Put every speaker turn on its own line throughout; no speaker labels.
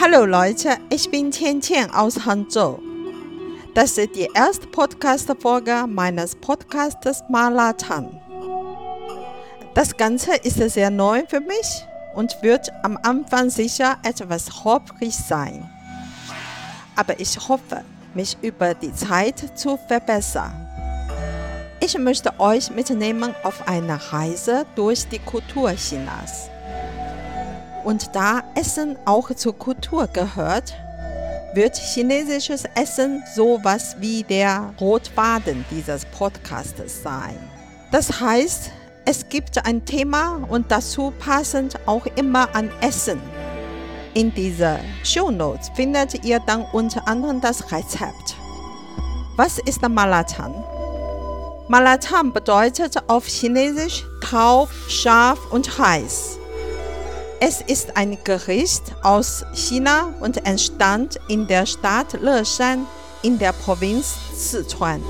Hallo Leute, ich bin Tian Tian aus Hangzhou. Das ist die erste Podcast-Folge meines Podcastes Malatan. Das Ganze ist sehr neu für mich und wird am Anfang sicher etwas holprig sein. Aber ich hoffe, mich über die Zeit zu verbessern. Ich möchte euch mitnehmen auf eine Reise durch die Kultur Chinas. Und da Essen auch zur Kultur gehört, wird chinesisches Essen sowas wie der Rotfaden dieses Podcasts sein. Das heißt, es gibt ein Thema und dazu passend auch immer ein Essen. In dieser Show Notes findet ihr dann unter anderem das Rezept. Was ist der Malatan? Malatan bedeutet auf Chinesisch taub, scharf und heiß. Es ist ein Gericht aus China und entstand in der Stadt Leshan in der Provinz Sichuan.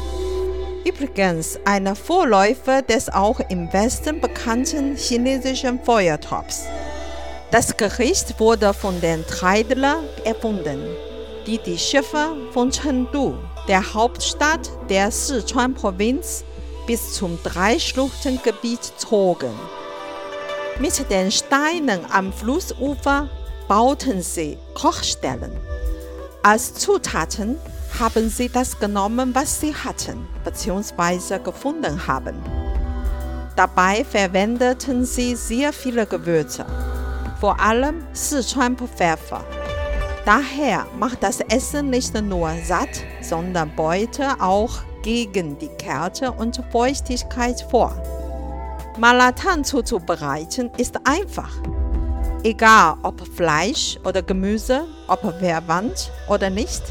Übrigens ein Vorläufer des auch im Westen bekannten chinesischen Feuertops. Das Gericht wurde von den Treidler erfunden, die die Schiffe von Chengdu, der Hauptstadt der Sichuan-Provinz, bis zum Dreischluchtengebiet zogen. Mit den Steinen am Flussufer bauten sie Kochstellen. Als Zutaten haben sie das genommen, was sie hatten bzw. gefunden haben. Dabei verwendeten sie sehr viele Gewürze, vor allem Sichuan-Pfeffer. Daher macht das Essen nicht nur satt, sondern beutet auch gegen die Kälte und Feuchtigkeit vor. Malatan zuzubereiten ist einfach. Egal ob Fleisch oder Gemüse, ob verwandt oder nicht,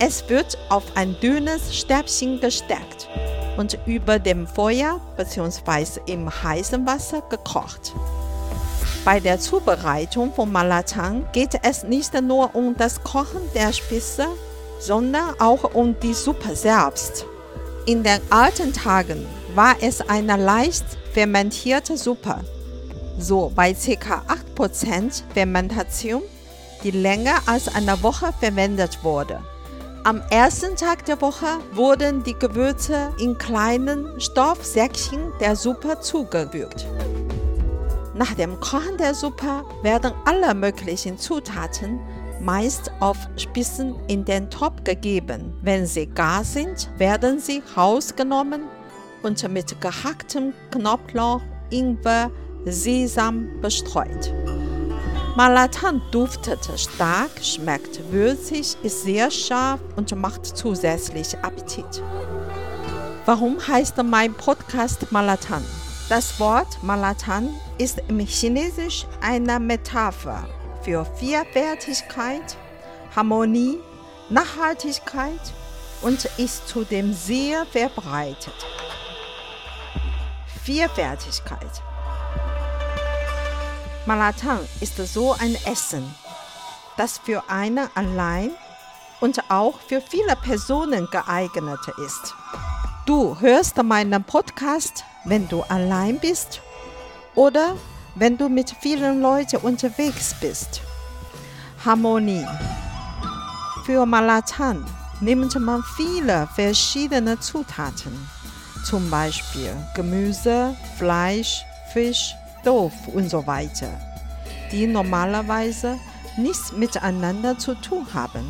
es wird auf ein dünnes Stäbchen gesteckt und über dem Feuer bzw. im heißen Wasser gekocht. Bei der Zubereitung von Malatan geht es nicht nur um das Kochen der Spitze, sondern auch um die Suppe selbst. In den alten Tagen war es eine leicht fermentierte Suppe, so bei ca. 8% Fermentation, die länger als eine Woche verwendet wurde. Am ersten Tag der Woche wurden die Gewürze in kleinen Stoffsäckchen der Suppe zugefügt. Nach dem Kochen der Suppe werden alle möglichen Zutaten meist auf Spitzen in den Topf gegeben. Wenn sie gar sind, werden sie rausgenommen und mit gehacktem Knoblauch, Ingwer, Sesam bestreut. Malatan duftet stark, schmeckt würzig, ist sehr scharf und macht zusätzlich Appetit. Warum heißt mein Podcast Malatan? Das Wort Malatan ist im Chinesisch eine Metapher für Vielfältigkeit, Harmonie, Nachhaltigkeit und ist zudem sehr verbreitet. Vielfältigkeit. Malatan ist so ein Essen, das für einen allein und auch für viele Personen geeignet ist. Du hörst meinen Podcast, wenn du allein bist oder wenn du mit vielen Leuten unterwegs bist. Harmonie. Für Malatan nimmt man viele verschiedene Zutaten zum Beispiel Gemüse, Fleisch, Fisch, Tofu und so weiter, die normalerweise nichts miteinander zu tun haben.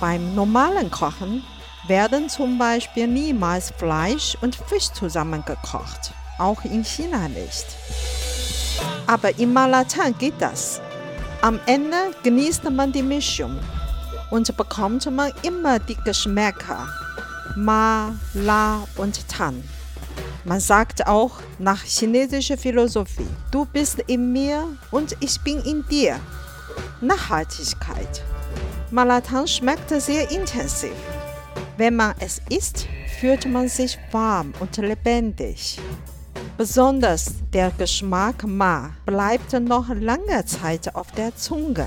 Beim normalen Kochen werden zum Beispiel niemals Fleisch und Fisch zusammengekocht, auch in China nicht. Aber im Malatan geht das. Am Ende genießt man die Mischung und bekommt man immer die Geschmäcker Ma, La und Tan. Man sagt auch nach chinesischer Philosophie, du bist in mir und ich bin in dir. Nachhaltigkeit. Malatan schmeckt sehr intensiv. Wenn man es isst, fühlt man sich warm und lebendig. Besonders der Geschmack Ma bleibt noch lange Zeit auf der Zunge.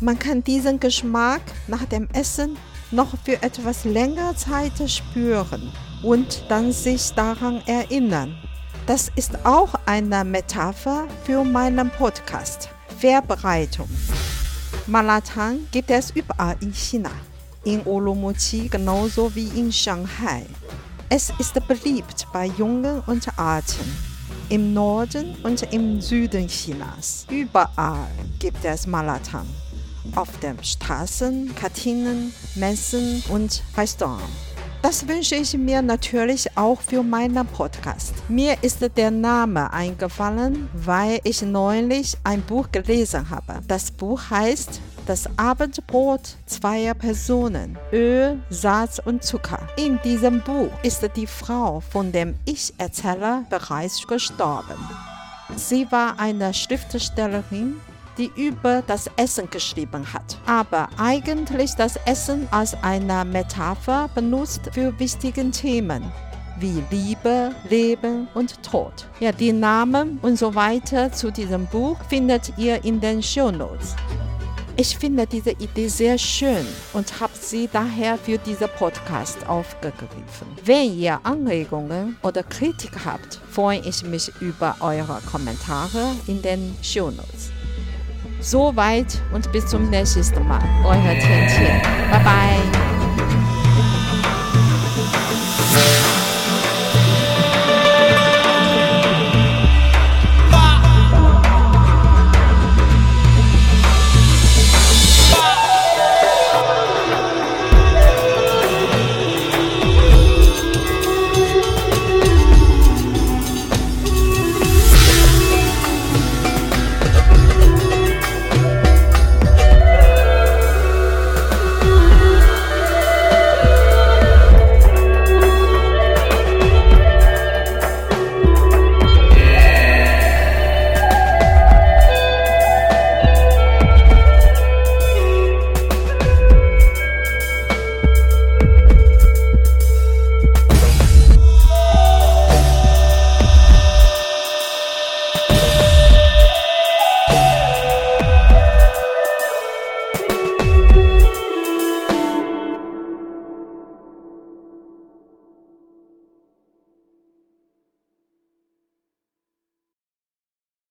Man kann diesen Geschmack nach dem Essen noch für etwas längere Zeit spüren und dann sich daran erinnern. Das ist auch eine Metapher für meinen Podcast. Verbreitung. Malatan gibt es überall in China, in Urumqi genauso wie in Shanghai. Es ist beliebt bei Jungen und Alten. Im Norden und im Süden Chinas. Überall gibt es Malatan. Auf den Straßen, Kantinen, Messen und Restaurants. Das wünsche ich mir natürlich auch für meinen Podcast. Mir ist der Name eingefallen, weil ich neulich ein Buch gelesen habe. Das Buch heißt Das Abendbrot zweier Personen, Öl, Salz und Zucker. In diesem Buch ist die Frau von dem Ich-Erzähler bereits gestorben. Sie war eine Schriftstellerin die über das Essen geschrieben hat, aber eigentlich das Essen als eine Metapher benutzt für wichtige Themen wie Liebe, Leben und Tod. Ja, die Namen und so weiter zu diesem Buch findet ihr in den Show Notes. Ich finde diese Idee sehr schön und habe sie daher für diesen Podcast aufgegriffen. Wenn ihr Anregungen oder Kritik habt, freue ich mich über eure Kommentare in den Show Notes. Soweit und bis zum nächsten Mal. Euer Tian Tian. Bye bye.